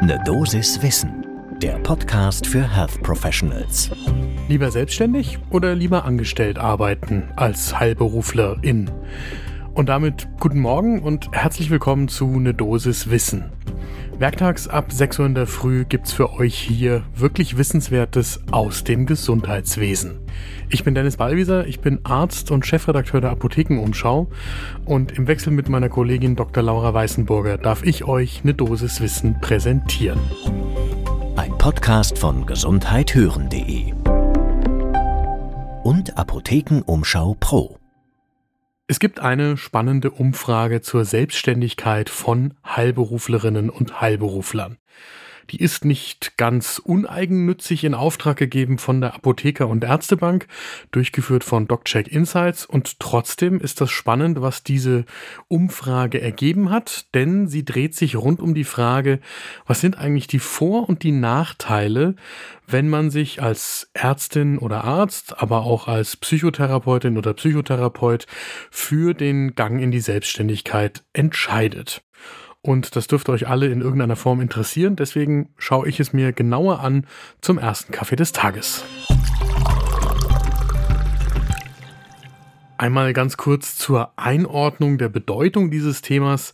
Ne Dosis Wissen, der Podcast für Health Professionals. Lieber selbstständig oder lieber angestellt arbeiten als Heilberuflerin? Und damit guten Morgen und herzlich willkommen zu Ne Dosis Wissen. Werktags ab 6 Uhr in der Früh gibt's für euch hier wirklich Wissenswertes aus dem Gesundheitswesen. Ich bin Dennis Ballwieser, ich bin Arzt und Chefredakteur der Apothekenumschau und im Wechsel mit meiner Kollegin Dr. Laura Weißenburger darf ich euch eine Dosis Wissen präsentieren. Ein Podcast von gesundheithören.de und Apothekenumschau Pro. Es gibt eine spannende Umfrage zur Selbstständigkeit von Heilberuflerinnen und Heilberuflern. Die ist nicht ganz uneigennützig in Auftrag gegeben von der Apotheker- und Ärztebank, durchgeführt von DocCheck Insights und trotzdem ist das spannend, was diese Umfrage ergeben hat, denn sie dreht sich rund um die Frage, was sind eigentlich die Vor- und die Nachteile, wenn man sich als Ärztin oder Arzt, aber auch als Psychotherapeutin oder Psychotherapeut für den Gang in die Selbstständigkeit entscheidet. Und das dürfte euch alle in irgendeiner Form interessieren. Deswegen schaue ich es mir genauer an zum ersten Kaffee des Tages. Einmal ganz kurz zur Einordnung der Bedeutung dieses Themas.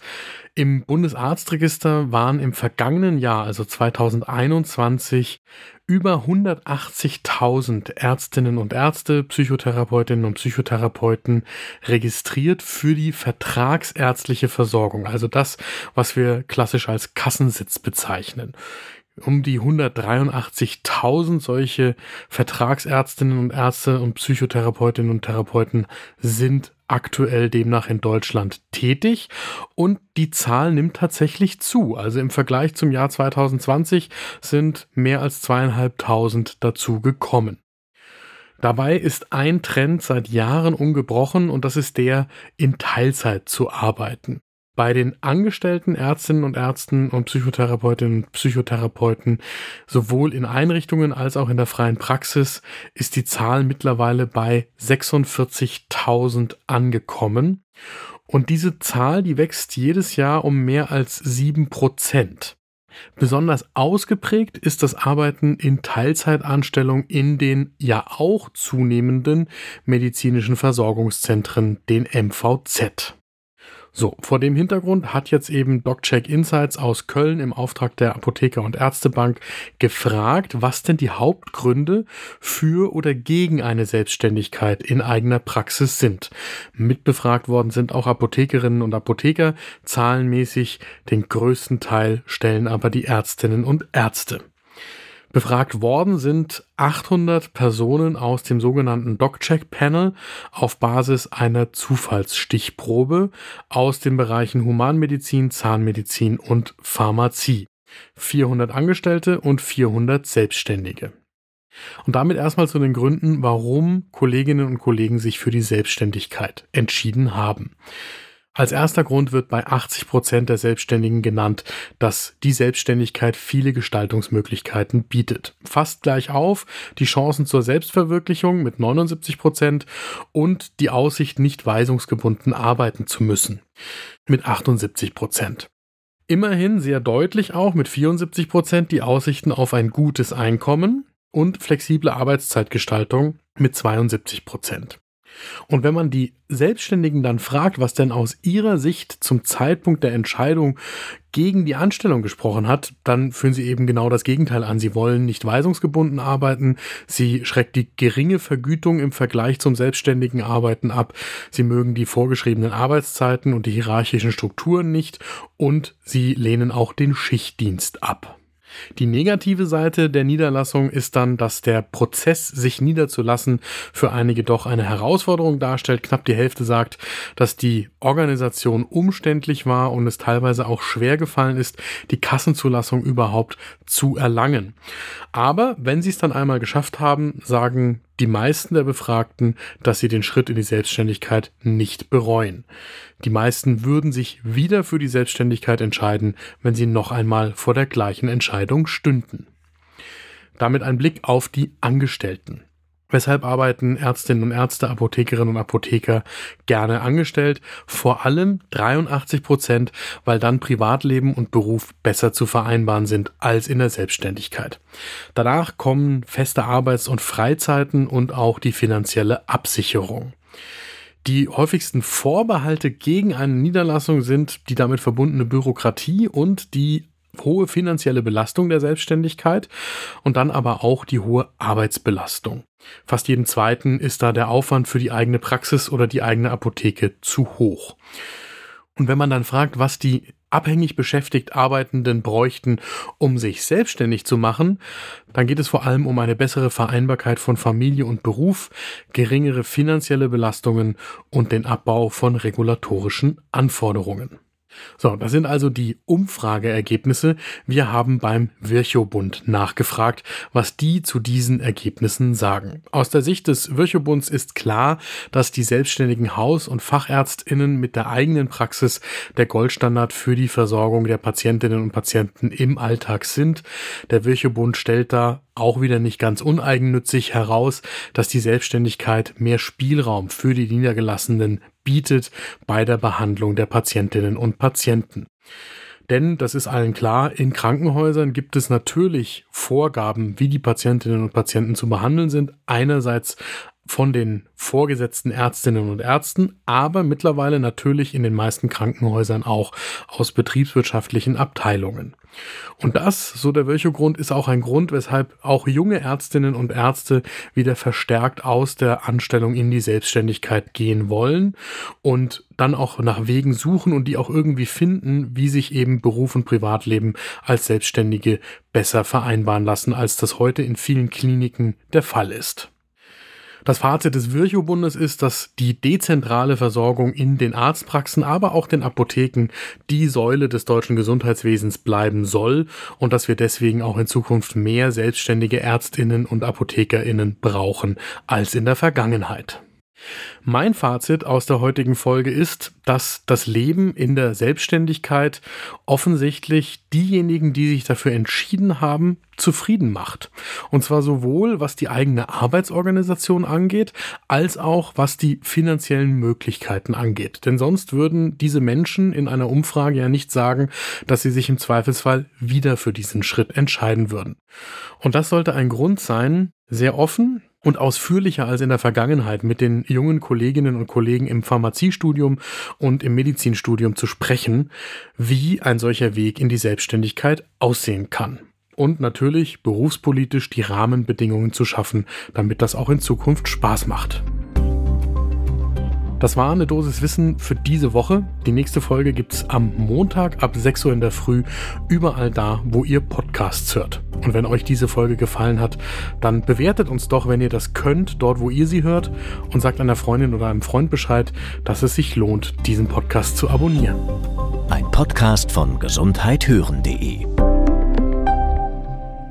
Im Bundesarztregister waren im vergangenen Jahr, also 2021, über 180.000 Ärztinnen und Ärzte, Psychotherapeutinnen und Psychotherapeuten registriert für die vertragsärztliche Versorgung, also das, was wir klassisch als Kassensitz bezeichnen. Um die 183.000 solche Vertragsärztinnen und Ärzte und Psychotherapeutinnen und Therapeuten sind aktuell demnach in Deutschland tätig und die Zahl nimmt tatsächlich zu. Also im Vergleich zum Jahr 2020 sind mehr als zweieinhalbtausend dazu gekommen. Dabei ist ein Trend seit Jahren ungebrochen und das ist der, in Teilzeit zu arbeiten. Bei den angestellten Ärztinnen und Ärzten und Psychotherapeutinnen und Psychotherapeuten sowohl in Einrichtungen als auch in der freien Praxis ist die Zahl mittlerweile bei 46.000 angekommen. Und diese Zahl, die wächst jedes Jahr um mehr als sieben Prozent. Besonders ausgeprägt ist das Arbeiten in Teilzeitanstellung in den ja auch zunehmenden medizinischen Versorgungszentren, den MVZ. So, vor dem Hintergrund hat jetzt eben DocCheck Insights aus Köln im Auftrag der Apotheker und Ärztebank gefragt, was denn die Hauptgründe für oder gegen eine Selbstständigkeit in eigener Praxis sind. Mitbefragt worden sind auch Apothekerinnen und Apotheker, zahlenmäßig den größten Teil stellen aber die Ärztinnen und Ärzte. Befragt worden sind 800 Personen aus dem sogenannten DocCheck-Panel auf Basis einer Zufallsstichprobe aus den Bereichen Humanmedizin, Zahnmedizin und Pharmazie. 400 Angestellte und 400 Selbstständige. Und damit erstmal zu den Gründen, warum Kolleginnen und Kollegen sich für die Selbstständigkeit entschieden haben. Als erster Grund wird bei 80 Prozent der Selbstständigen genannt, dass die Selbstständigkeit viele Gestaltungsmöglichkeiten bietet. Fast gleich auf die Chancen zur Selbstverwirklichung mit 79 Prozent und die Aussicht, nicht weisungsgebunden arbeiten zu müssen mit 78 Prozent. Immerhin sehr deutlich auch mit 74 Prozent die Aussichten auf ein gutes Einkommen und flexible Arbeitszeitgestaltung mit 72 Prozent. Und wenn man die Selbstständigen dann fragt, was denn aus ihrer Sicht zum Zeitpunkt der Entscheidung gegen die Anstellung gesprochen hat, dann führen sie eben genau das Gegenteil an. Sie wollen nicht weisungsgebunden arbeiten, sie schreckt die geringe Vergütung im Vergleich zum selbstständigen Arbeiten ab, sie mögen die vorgeschriebenen Arbeitszeiten und die hierarchischen Strukturen nicht und sie lehnen auch den Schichtdienst ab. Die negative Seite der Niederlassung ist dann, dass der Prozess, sich niederzulassen, für einige doch eine Herausforderung darstellt. Knapp die Hälfte sagt, dass die Organisation umständlich war und es teilweise auch schwer gefallen ist, die Kassenzulassung überhaupt zu erlangen. Aber wenn sie es dann einmal geschafft haben, sagen die meisten der Befragten, dass sie den Schritt in die Selbstständigkeit nicht bereuen. Die meisten würden sich wieder für die Selbstständigkeit entscheiden, wenn sie noch einmal vor der gleichen Entscheidung stünden. Damit ein Blick auf die Angestellten. Weshalb arbeiten Ärztinnen und Ärzte, Apothekerinnen und Apotheker gerne angestellt? Vor allem 83 Prozent, weil dann Privatleben und Beruf besser zu vereinbaren sind als in der Selbstständigkeit. Danach kommen feste Arbeits- und Freizeiten und auch die finanzielle Absicherung. Die häufigsten Vorbehalte gegen eine Niederlassung sind die damit verbundene Bürokratie und die hohe finanzielle Belastung der Selbstständigkeit und dann aber auch die hohe Arbeitsbelastung. Fast jeden zweiten ist da der Aufwand für die eigene Praxis oder die eigene Apotheke zu hoch. Und wenn man dann fragt, was die abhängig beschäftigt Arbeitenden bräuchten, um sich selbstständig zu machen, dann geht es vor allem um eine bessere Vereinbarkeit von Familie und Beruf, geringere finanzielle Belastungen und den Abbau von regulatorischen Anforderungen. So, das sind also die Umfrageergebnisse. Wir haben beim Virchow-Bund nachgefragt, was die zu diesen Ergebnissen sagen. Aus der Sicht des Virchow-Bunds ist klar, dass die selbstständigen Haus- und Fachärztinnen mit der eigenen Praxis der Goldstandard für die Versorgung der Patientinnen und Patienten im Alltag sind. Der Virchow-Bund stellt da auch wieder nicht ganz uneigennützig heraus, dass die Selbstständigkeit mehr Spielraum für die Niedergelassenen bietet bei der Behandlung der Patientinnen und Patienten. Denn, das ist allen klar, in Krankenhäusern gibt es natürlich Vorgaben, wie die Patientinnen und Patienten zu behandeln sind. Einerseits von den vorgesetzten Ärztinnen und Ärzten, aber mittlerweile natürlich in den meisten Krankenhäusern auch aus betriebswirtschaftlichen Abteilungen. Und das, so der Virchow-Grund, ist auch ein Grund, weshalb auch junge Ärztinnen und Ärzte wieder verstärkt aus der Anstellung in die Selbstständigkeit gehen wollen und dann auch nach Wegen suchen und die auch irgendwie finden, wie sich eben Beruf und Privatleben als Selbstständige besser vereinbaren lassen, als das heute in vielen Kliniken der Fall ist. Das Fazit des Virchow-Bundes ist, dass die dezentrale Versorgung in den Arztpraxen, aber auch den Apotheken die Säule des deutschen Gesundheitswesens bleiben soll und dass wir deswegen auch in Zukunft mehr selbstständige Ärztinnen und Apothekerinnen brauchen als in der Vergangenheit. Mein Fazit aus der heutigen Folge ist, dass das Leben in der Selbstständigkeit offensichtlich diejenigen, die sich dafür entschieden haben, zufrieden macht. Und zwar sowohl was die eigene Arbeitsorganisation angeht, als auch was die finanziellen Möglichkeiten angeht. Denn sonst würden diese Menschen in einer Umfrage ja nicht sagen, dass sie sich im Zweifelsfall wieder für diesen Schritt entscheiden würden. Und das sollte ein Grund sein, sehr offen, und ausführlicher als in der Vergangenheit mit den jungen Kolleginnen und Kollegen im Pharmaziestudium und im Medizinstudium zu sprechen, wie ein solcher Weg in die Selbstständigkeit aussehen kann. Und natürlich berufspolitisch die Rahmenbedingungen zu schaffen, damit das auch in Zukunft Spaß macht. Das war eine Dosis Wissen für diese Woche. Die nächste Folge gibt es am Montag ab 6 Uhr in der Früh überall da, wo ihr Podcasts hört. Und wenn euch diese Folge gefallen hat, dann bewertet uns doch, wenn ihr das könnt, dort, wo ihr sie hört und sagt einer Freundin oder einem Freund Bescheid, dass es sich lohnt, diesen Podcast zu abonnieren. Ein Podcast von gesundheithören.de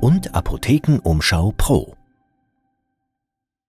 und Apothekenumschau Pro.